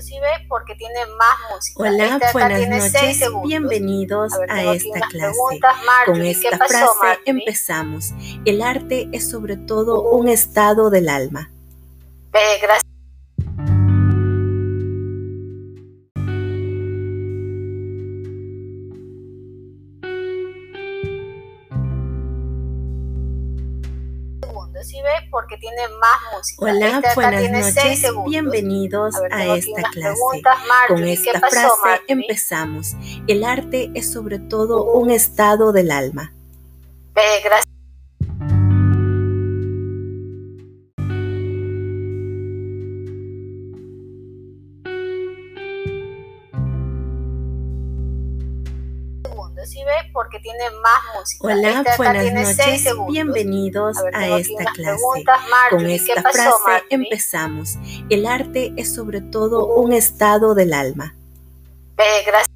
¿sí ve? Porque tiene más música. Hola, acá buenas noches. Bienvenidos A ver, a esta clase. Con ¿qué esta pasó, frase Marjorie? empezamos. El arte es sobre todo un estado del alma. Eh, gracias. Segundos, ¿sí ve? Porque tiene más música. Hola, acá buenas noches. Bienvenidos A ver, a esta clase. Con ¿qué esta pasó, frase Marjorie? empezamos. El arte es sobre todo un estado del alma. Eh, gracias. Segundos, ¿sí ve? Porque tiene más música. Hola, Este buenas tiene seis noches. segundos. Bienvenidos A ver, a esta clase. Con ¿qué esta pasó, frase Marjorie? empezamos. El arte es sobre todo un estado del alma. Eh, gracias.